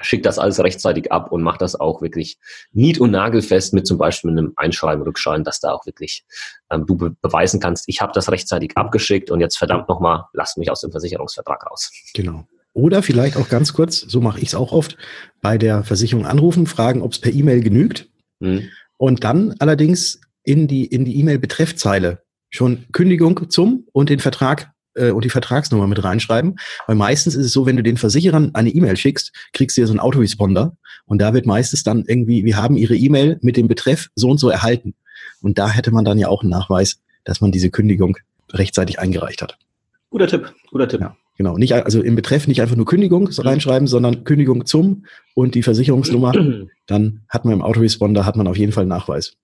Speaker 2: schick das alles rechtzeitig ab und mach das auch wirklich nied- und nagelfest mit zum Beispiel einem Einschreiben, Rückschein, dass da auch wirklich ähm, du be beweisen kannst, ich habe das rechtzeitig abgeschickt und jetzt verdammt nochmal, lasst mich aus dem Versicherungsvertrag raus.
Speaker 1: Genau. Oder vielleicht auch ganz kurz, so mache ich es auch oft, bei der Versicherung anrufen, fragen, ob es per E-Mail genügt. Mhm. Und dann allerdings in die in die E-Mail-Betreffzeile schon Kündigung zum und den Vertrag äh, und die Vertragsnummer mit reinschreiben. Weil meistens ist es so, wenn du den Versicherern eine E-Mail schickst, kriegst du ja so einen Autoresponder und da wird meistens dann irgendwie, wir haben ihre E-Mail mit dem Betreff so und so erhalten. Und da hätte man dann ja auch einen Nachweis, dass man diese Kündigung rechtzeitig eingereicht hat.
Speaker 2: Guter Tipp, guter Tipp.
Speaker 1: Ja, genau. Nicht, also im Betreff nicht einfach nur Kündigung
Speaker 2: Mhm.
Speaker 1: reinschreiben, sondern Kündigung zum und die Versicherungsnummer. Dann hat man im Autoresponder hat man auf jeden Fall einen Nachweis.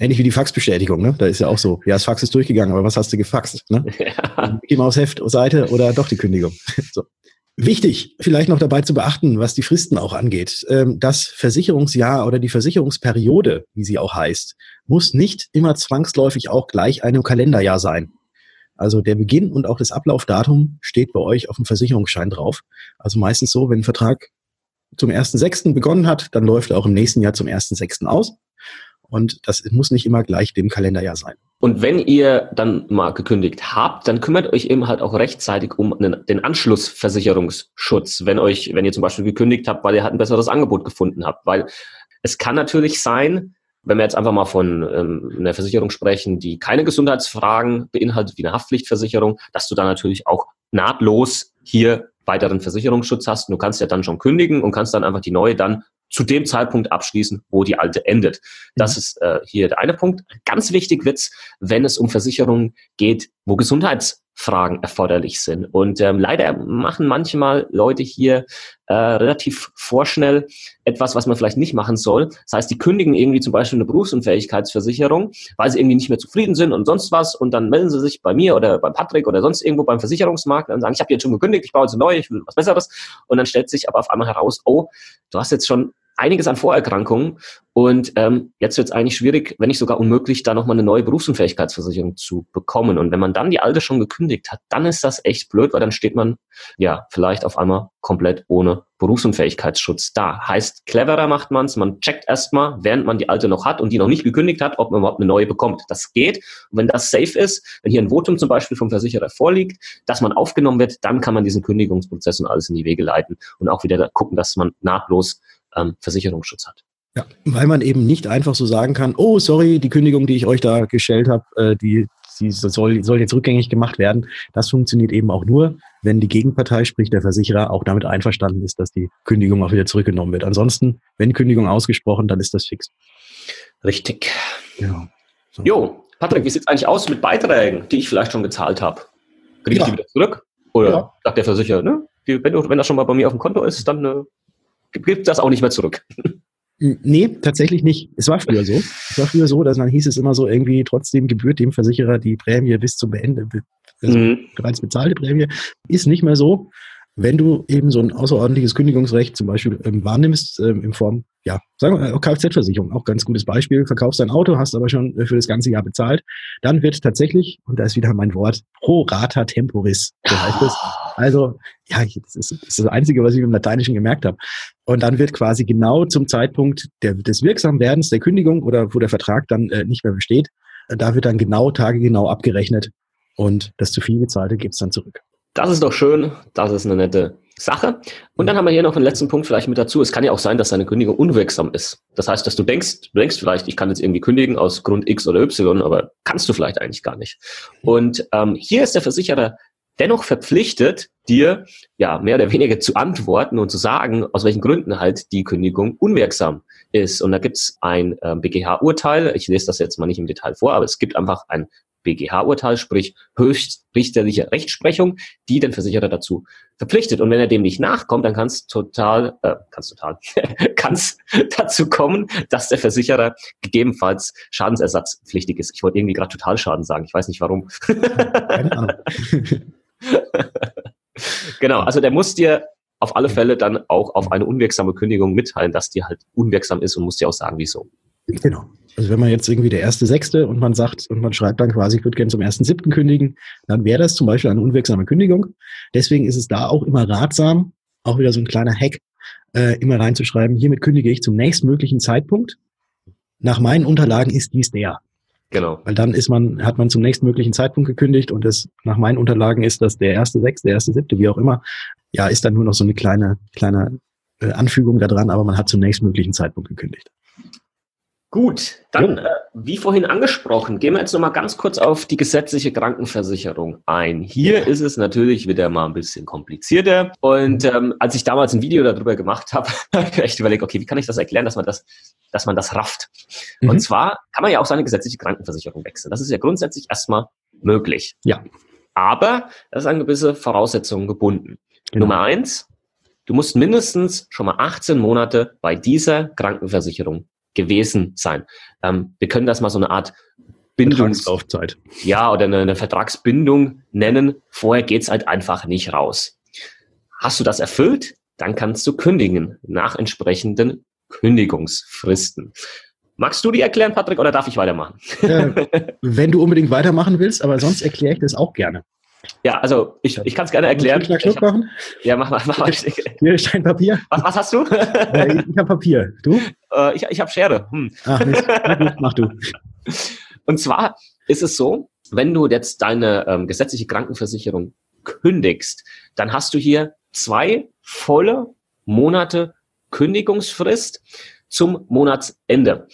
Speaker 1: Ähnlich wie die Faxbestätigung, ne? Da ist ja auch so, ja, das Fax ist durchgegangen, aber was hast du gefaxt? Ne?
Speaker 2: Ja.
Speaker 1: Mickey Maus Heft, Seite oder doch die Kündigung. so. Wichtig, vielleicht noch dabei zu beachten, was die Fristen auch angeht. Ähm, Das Versicherungsjahr oder die Versicherungsperiode, wie sie auch heißt, muss nicht immer zwangsläufig auch gleich einem Kalenderjahr sein. Also der Beginn und auch das Ablaufdatum steht bei euch auf dem Versicherungsschein drauf. Also meistens so, wenn ein Vertrag zum 1.6. begonnen hat, dann läuft er auch im nächsten Jahr zum 1.6. aus. Und das muss nicht immer gleich dem Kalenderjahr sein.
Speaker 2: Und wenn ihr dann mal gekündigt habt, dann kümmert euch eben halt auch rechtzeitig um den Anschlussversicherungsschutz, wenn euch, wenn ihr zum Beispiel gekündigt habt, weil ihr halt ein besseres Angebot gefunden habt. Weil es kann natürlich sein, wenn wir jetzt einfach mal von ähm, einer Versicherung sprechen, die keine Gesundheitsfragen beinhaltet, wie eine Haftpflichtversicherung, dass du dann natürlich auch nahtlos hier weiteren Versicherungsschutz hast. Und du kannst ja dann schon kündigen und kannst dann einfach die neue dann zu dem Zeitpunkt abschließen, wo die alte endet. Das
Speaker 1: Mhm.
Speaker 2: ist äh, hier der eine Punkt. Ganz wichtig wird's, wenn es um Versicherungen geht, wo Gesundheitsfragen erforderlich sind. Und ähm, leider machen manchmal Leute hier äh, relativ vorschnell etwas, was man vielleicht nicht machen soll. Das heißt, die kündigen irgendwie zum Beispiel eine Berufsunfähigkeitsversicherung, weil sie irgendwie nicht mehr zufrieden sind und sonst was. Und dann melden sie sich bei mir oder bei Patrick oder sonst irgendwo beim Versicherungsmarkt und sagen, ich habe jetzt schon gekündigt, ich baue jetzt neue, ich will was Besseres. Und dann stellt sich aber auf einmal heraus, oh, du hast jetzt schon einiges an Vorerkrankungen und ähm, jetzt wird es eigentlich schwierig, wenn nicht sogar unmöglich, da nochmal eine neue Berufsunfähigkeitsversicherung zu bekommen. Und wenn man dann die alte schon gekündigt hat, dann ist das echt blöd, weil dann steht man ja vielleicht auf einmal komplett ohne Berufsunfähigkeitsschutz da. Heißt, cleverer macht man's, man checkt erstmal, während man die alte noch hat und die noch nicht gekündigt hat, ob man überhaupt eine neue bekommt. Das geht. Und wenn das safe ist, wenn hier ein Votum zum Beispiel vom Versicherer vorliegt, dass man aufgenommen wird, dann kann man diesen Kündigungsprozess und alles in die Wege leiten und auch wieder gucken, dass man nahtlos ähm, Versicherungsschutz hat.
Speaker 1: Ja, weil man eben nicht einfach so sagen kann, oh, sorry, die Kündigung, die ich euch da gestellt habe, äh, die, die soll, soll jetzt rückgängig gemacht werden. Das funktioniert eben auch nur, wenn die Gegenpartei, sprich der Versicherer, auch damit einverstanden ist, dass die Kündigung auch wieder zurückgenommen wird. Ansonsten, wenn Kündigung ausgesprochen, dann ist das fix.
Speaker 2: Richtig.
Speaker 1: Genau. So.
Speaker 2: Jo, Patrick, wie sieht's eigentlich aus mit Beiträgen, die ich vielleicht schon gezahlt habe? Kriege ich
Speaker 1: Ja.
Speaker 2: die wieder zurück? Oder
Speaker 1: Ja.
Speaker 2: sagt der Versicherer, ne? Die- Wenn, wenn das schon mal bei mir auf dem Konto ist, dann äh, gibt das auch nicht mehr zurück.
Speaker 1: Nee, tatsächlich nicht. Es war früher so. Es war früher so, dass dann hieß es immer so irgendwie, trotzdem gebührt dem Versicherer die Prämie bis zum Ende, also
Speaker 2: Mhm.
Speaker 1: bereits bezahlte Prämie. Ist nicht mehr so. Wenn du eben so ein außerordentliches Kündigungsrecht zum Beispiel ähm, wahrnimmst, ähm, in Form, ja, sagen wir, äh, Kfz-Versicherung, auch ganz gutes Beispiel, verkaufst dein Auto, hast aber schon äh, für das ganze Jahr bezahlt, dann wird tatsächlich, und da ist wieder mein Wort, pro rata temporis, so heißt es. Also, ja, das ist, das ist das Einzige, was ich im Lateinischen gemerkt habe. Und dann wird quasi genau zum Zeitpunkt der, des Wirksamwerdens der Kündigung oder wo der Vertrag dann äh, nicht mehr besteht, da wird dann genau, tagegenau abgerechnet und das zu viel gezahlte gibt's dann zurück.
Speaker 2: Das ist doch schön. Das ist eine nette Sache. Und dann haben wir hier noch einen letzten Punkt vielleicht mit dazu. Es kann ja auch sein, dass deine Kündigung unwirksam ist. Das heißt, dass du denkst, du denkst vielleicht, ich kann jetzt irgendwie kündigen aus Grund X oder Y, aber kannst du vielleicht eigentlich gar nicht. Und ähm, hier ist der Versicherer dennoch verpflichtet, dir ja mehr oder weniger zu antworten und zu sagen, aus welchen Gründen halt die Kündigung unwirksam ist. Und da gibt's ein ähm, BGH-Urteil. Ich lese das jetzt mal nicht im Detail vor, aber es gibt einfach ein BGH-Urteil, sprich höchstrichterliche Rechtsprechung, die den Versicherer dazu verpflichtet. Und wenn er dem nicht nachkommt, dann kann es total, äh, kann es total, kann es dazu kommen, dass der Versicherer gegebenenfalls schadensersatzpflichtig ist. Ich wollte irgendwie gerade Totalschaden sagen. Ich weiß nicht warum.
Speaker 1: Keine Ahnung.
Speaker 2: Genau, also der muss dir auf alle Fälle dann auch auf eine unwirksame Kündigung mitteilen, dass die halt unwirksam ist und muss dir auch sagen, wieso.
Speaker 1: Genau. Also wenn man jetzt irgendwie der erste Sechste und man sagt und man schreibt dann quasi, ich würde gerne zum ersten Siebten kündigen, dann wäre das zum Beispiel eine unwirksame Kündigung. Deswegen ist es da auch immer ratsam, auch wieder so ein kleiner Hack, äh, immer reinzuschreiben, hiermit kündige ich zum nächstmöglichen Zeitpunkt. Nach meinen Unterlagen ist dies der.
Speaker 2: Genau.
Speaker 1: Weil dann ist man, hat man zum nächstmöglichen Zeitpunkt gekündigt und das nach meinen Unterlagen ist das der erste Sechste, der erste Siebte, wie auch immer. Ja, ist dann nur noch so eine kleine, kleine äh, Anfügung da dran, aber man hat zum nächstmöglichen Zeitpunkt gekündigt.
Speaker 2: Gut, dann, äh, wie vorhin angesprochen, gehen wir jetzt nochmal ganz kurz auf die gesetzliche Krankenversicherung ein. Hier ist es natürlich wieder mal ein bisschen komplizierter. Und ähm, als ich damals ein Video darüber gemacht habe, habe ich echt überlegt, okay, wie kann ich das erklären, dass man das, dass man das rafft? Mhm. Und zwar kann man ja auch seine gesetzliche Krankenversicherung wechseln. Das ist ja grundsätzlich erstmal möglich.
Speaker 1: Ja.
Speaker 2: Aber das ist an gewisse Voraussetzungen gebunden. Genau. Nummer eins, du musst mindestens schon mal 18 Monate bei dieser Krankenversicherung gewesen sein. Ähm, wir können das mal so eine Art
Speaker 1: Bindungslaufzeit.
Speaker 2: Ja, oder eine, eine Vertragsbindung nennen. Vorher geht's halt einfach nicht raus. Hast du das erfüllt, dann kannst du kündigen nach entsprechenden Kündigungsfristen. Magst du die erklären, Patrick, oder darf ich weitermachen?
Speaker 1: Äh, wenn du unbedingt weitermachen willst, aber sonst erkläre ich das auch gerne.
Speaker 2: Ja, also ich, ich kann es gerne erklären.
Speaker 1: Schnack, schnuck machen?
Speaker 2: Ja, mach mal. Mach mal.
Speaker 1: Hier ist ein Papier.
Speaker 2: Was, was hast du?
Speaker 1: Äh, ich habe Papier. Du?
Speaker 2: Äh, ich ich habe Schere. Hm.
Speaker 1: Ach, mach du.
Speaker 2: Und zwar ist es so, wenn du jetzt deine ähm, gesetzliche Krankenversicherung kündigst, dann hast du hier zwei volle Monate Kündigungsfrist zum Monatsende.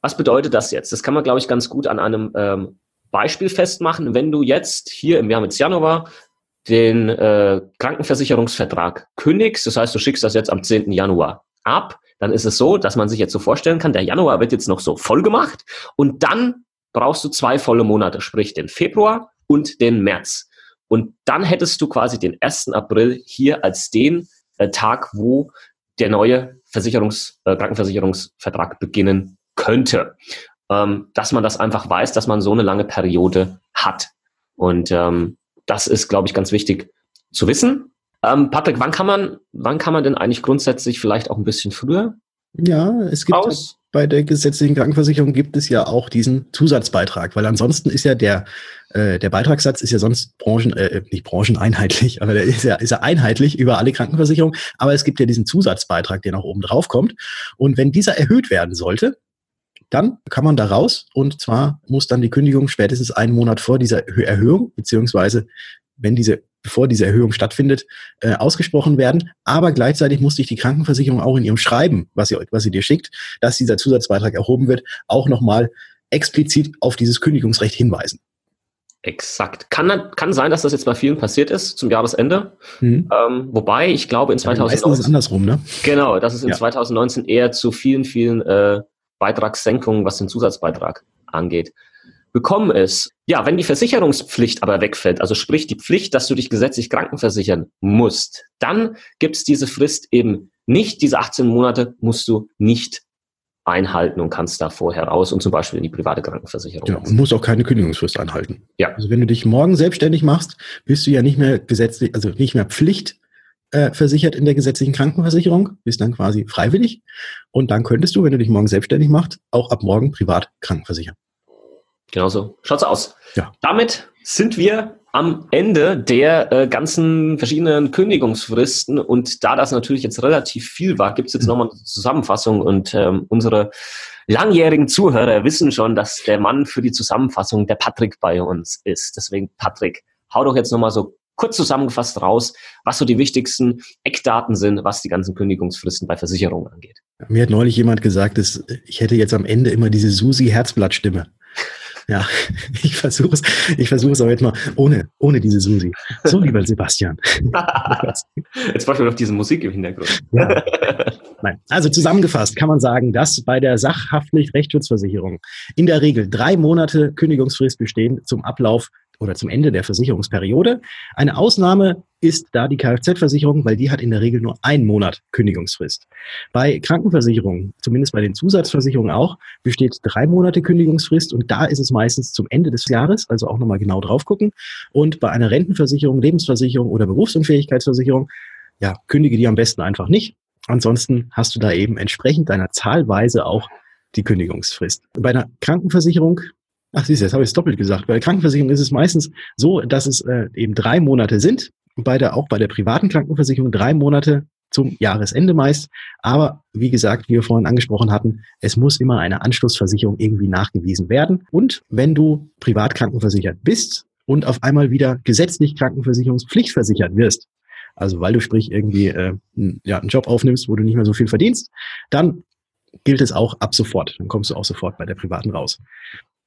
Speaker 2: Was bedeutet das jetzt? Das kann man, glaube ich, ganz gut an einem ähm, Beispiel festmachen, wenn du jetzt hier im Jahr mit Januar den äh, Krankenversicherungsvertrag kündigst, das heißt, du schickst das jetzt am 10. Januar ab, dann ist es so, dass man sich jetzt so vorstellen kann, der Januar wird jetzt noch so voll gemacht und dann brauchst du zwei volle Monate, sprich den Februar und den März. Und dann hättest du quasi den 1. April hier als den äh, Tag, wo der neue Versicherungs-, äh, Krankenversicherungsvertrag beginnen könnte ähm, dass man das einfach weiß, dass man so eine lange Periode hat. Und ähm, das ist, glaube ich, ganz wichtig zu wissen. Ähm, Patrick, wann kann man, wann kann man denn eigentlich grundsätzlich vielleicht auch ein bisschen früher?
Speaker 1: Ja, es gibt aus? bei der gesetzlichen Krankenversicherung gibt es ja auch diesen Zusatzbeitrag, weil ansonsten ist ja der äh, der Beitragssatz ist ja sonst branchen äh, nicht brancheneinheitlich, aber der ist ja ist ja einheitlich über alle Krankenversicherungen, aber es gibt ja diesen Zusatzbeitrag, der noch oben drauf kommt und wenn dieser erhöht werden sollte, dann kann man da raus und zwar muss dann die Kündigung spätestens einen Monat vor dieser Erhöhung, beziehungsweise wenn diese, bevor diese Erhöhung stattfindet, äh, ausgesprochen werden. Aber gleichzeitig muss sich die Krankenversicherung auch in ihrem Schreiben, was sie, was sie dir schickt, dass dieser Zusatzbeitrag erhoben wird, auch nochmal explizit auf dieses Kündigungsrecht hinweisen.
Speaker 2: Exakt. Kann, kann sein, dass das jetzt bei vielen passiert ist zum Jahresende. Mhm. Ähm, wobei ich glaube in 2019. Ja, ist
Speaker 1: es andersrum, ne?
Speaker 2: Genau, dass es in ja. 2019 eher zu vielen, vielen äh, Beitragssenkung, was den Zusatzbeitrag angeht, bekommen ist. Ja, wenn die Versicherungspflicht aber wegfällt, also sprich die Pflicht, dass du dich gesetzlich krankenversichern musst, dann gibt es diese Frist eben nicht. Diese 18 Monate musst du nicht einhalten und kannst da vorher raus und zum Beispiel in die private Krankenversicherung.
Speaker 1: Genau, und musst auch keine Kündigungsfrist einhalten.
Speaker 2: Ja.
Speaker 1: Also wenn du dich morgen selbstständig machst, bist du ja nicht mehr gesetzlich, also nicht mehr Pflicht, äh, versichert in der gesetzlichen Krankenversicherung, bist dann quasi freiwillig. Und dann könntest du, wenn du dich morgen selbstständig machst, auch ab morgen privat krankenversichern.
Speaker 2: Genau so. Schaut's aus.
Speaker 1: Ja.
Speaker 2: Damit sind wir am Ende der äh, ganzen verschiedenen Kündigungsfristen und da das natürlich jetzt relativ viel war, gibt's jetzt mhm. nochmal eine Zusammenfassung und ähm, unsere langjährigen Zuhörer wissen schon, dass der Mann für die Zusammenfassung der Patrick bei uns ist. Deswegen Patrick, hau doch jetzt nochmal so kurz zusammengefasst raus, was so die wichtigsten Eckdaten sind, was die ganzen Kündigungsfristen bei Versicherungen angeht.
Speaker 1: Mir hat neulich jemand gesagt, dass ich hätte jetzt am Ende immer diese Susi-Herzblattstimme. Ja, ich versuche es, ich versuche es aber jetzt mal ohne, ohne diese Susi. So, lieber Sebastian.
Speaker 2: jetzt brauchen wir noch diese Musik im Hintergrund. Ja.
Speaker 1: Nein. Also zusammengefasst kann man sagen, dass bei der Sachhaftpflicht-Rechtsschutzversicherung in der Regel drei Monate Kündigungsfrist bestehen zum Ablauf oder zum Ende der Versicherungsperiode. Eine Ausnahme ist da die Kfz-Versicherung, weil die hat in der Regel nur einen Monat Kündigungsfrist. Bei Krankenversicherungen, zumindest bei den Zusatzversicherungen auch, besteht drei Monate Kündigungsfrist und da ist es meistens zum Ende des Jahres, also auch nochmal genau drauf gucken. Und bei einer Rentenversicherung, Lebensversicherung oder Berufsunfähigkeitsversicherung, ja, kündige die am besten einfach nicht. Ansonsten hast du da eben entsprechend deiner Zahlweise auch die Kündigungsfrist. Bei einer Krankenversicherung Ach, siehst du, jetzt habe ich es doppelt gesagt. Bei der Krankenversicherung ist es meistens so, dass es äh, eben drei Monate sind. Bei der, auch bei der privaten Krankenversicherung drei Monate zum Jahresende meist. Aber wie gesagt, wie wir vorhin angesprochen hatten, es muss immer eine Anschlussversicherung irgendwie nachgewiesen werden. Und wenn du privat krankenversichert bist und auf einmal wieder gesetzlich krankenversicherungspflichtversichert wirst, also weil du sprich irgendwie äh, ja, einen Job aufnimmst, wo du nicht mehr so viel verdienst, dann gilt es auch ab sofort. Dann kommst du auch sofort bei der privaten raus.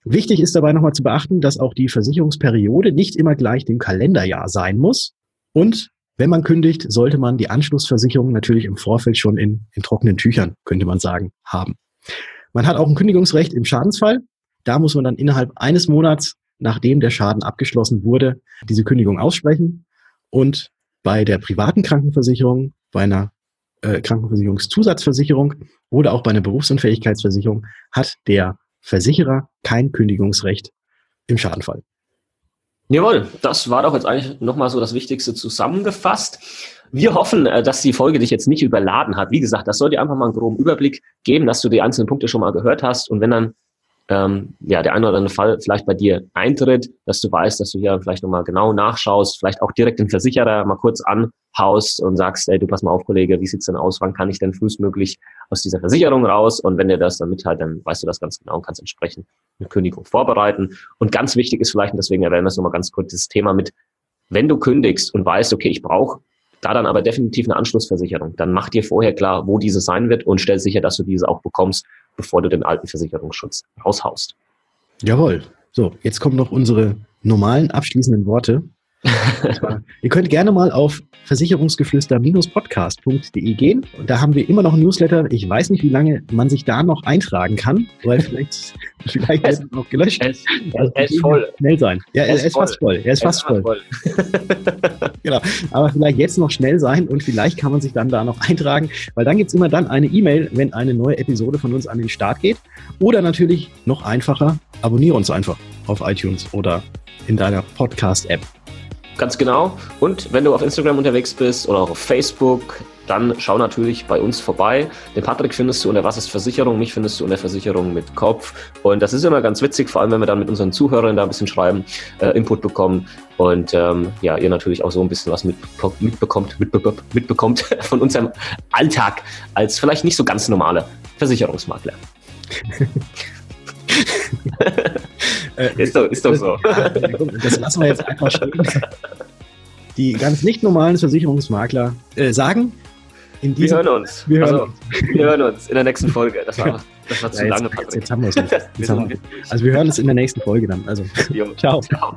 Speaker 1: Wichtig ist dabei nochmal zu beachten, dass auch die Versicherungsperiode nicht immer gleich dem Kalenderjahr sein muss. Und wenn man kündigt, sollte man die Anschlussversicherung natürlich im Vorfeld schon in, in trockenen Tüchern, könnte man sagen, haben. Man hat auch ein Kündigungsrecht im Schadensfall. Da muss man dann innerhalb eines Monats, nachdem der Schaden abgeschlossen wurde, diese Kündigung aussprechen. Und bei der privaten Krankenversicherung, bei einer äh, Krankenversicherungszusatzversicherung oder auch bei einer Berufsunfähigkeitsversicherung hat der Versicherer kein Kündigungsrecht im Schadenfall.
Speaker 2: Jawohl, das war doch jetzt eigentlich nochmal so das Wichtigste zusammengefasst. Wir hoffen, äh, dass die Folge dich jetzt nicht überladen hat. Wie gesagt, das soll dir einfach mal einen groben Überblick geben, dass du die einzelnen Punkte schon mal gehört hast. Und wenn dann ähm, ja, der eine oder andere Fall vielleicht bei dir eintritt, dass du weißt, dass du hier vielleicht nochmal genau nachschaust, vielleicht auch direkt den Versicherer mal kurz anhaust und sagst, ey, du pass mal auf, Kollege, wie sieht's denn aus? Wann kann ich denn frühestmöglich aus dieser Versicherung raus? Und wenn dir das dann mitteilt, dann weißt du das ganz genau und kannst entsprechend eine Kündigung vorbereiten. Und ganz wichtig ist vielleicht, und deswegen erwähnen wir es nochmal ganz kurz, das Thema mit, wenn du kündigst und weißt, okay, ich brauche da dann aber definitiv eine Anschlussversicherung. Dann mach dir vorher klar, wo diese sein wird und stell sicher, dass du diese auch bekommst, bevor du den alten Versicherungsschutz raushaust.
Speaker 1: Jawohl. So, jetzt kommen noch unsere normalen abschließenden Worte. Ihr könnt gerne mal auf versicherungsgeflüster-podcast.de gehen. Und da haben wir immer noch ein Newsletter. Ich weiß nicht, wie lange man sich da noch eintragen kann, weil vielleicht, vielleicht wird es noch gelöscht.
Speaker 2: Er ist, er ist voll.
Speaker 1: Schnell sein. Ja, er, er ist, ist fast voll. Er ist fast voll. voll. genau. Aber vielleicht jetzt noch schnell sein und vielleicht kann man sich dann da noch eintragen, weil dann gibt es immer dann eine E-Mail, wenn eine neue Episode von uns an den Start geht. Oder natürlich noch einfacher, abonniere uns einfach auf iTunes oder in deiner Podcast-App.
Speaker 2: Ganz genau. Und wenn du auf Instagram unterwegs bist oder auch auf Facebook, dann schau natürlich bei uns vorbei. Den Patrick findest du unter Was ist Versicherung, mich findest du unter Versicherung mit Kopf. Und das ist immer ganz witzig, vor allem wenn wir dann mit unseren Zuhörern da ein bisschen schreiben, äh, Input bekommen und ähm, ja, ihr natürlich auch so ein bisschen was mitbekommt, mitbekommt, mitbekommt von unserem Alltag als vielleicht nicht so ganz normale Versicherungsmakler.
Speaker 1: Äh, ist, doch, ist doch so. Das lassen wir jetzt einfach stehen. Die ganz nicht normalen Versicherungsmakler äh, sagen,
Speaker 2: in diesem, wir hören uns. Wir hören, also, uns. wir hören uns in der nächsten Folge. Das war, das war zu ja, lange,
Speaker 1: Patrick. Jetzt, haben wir es nicht. also wir hören uns in der nächsten Folge dann. Also, ciao. ciao.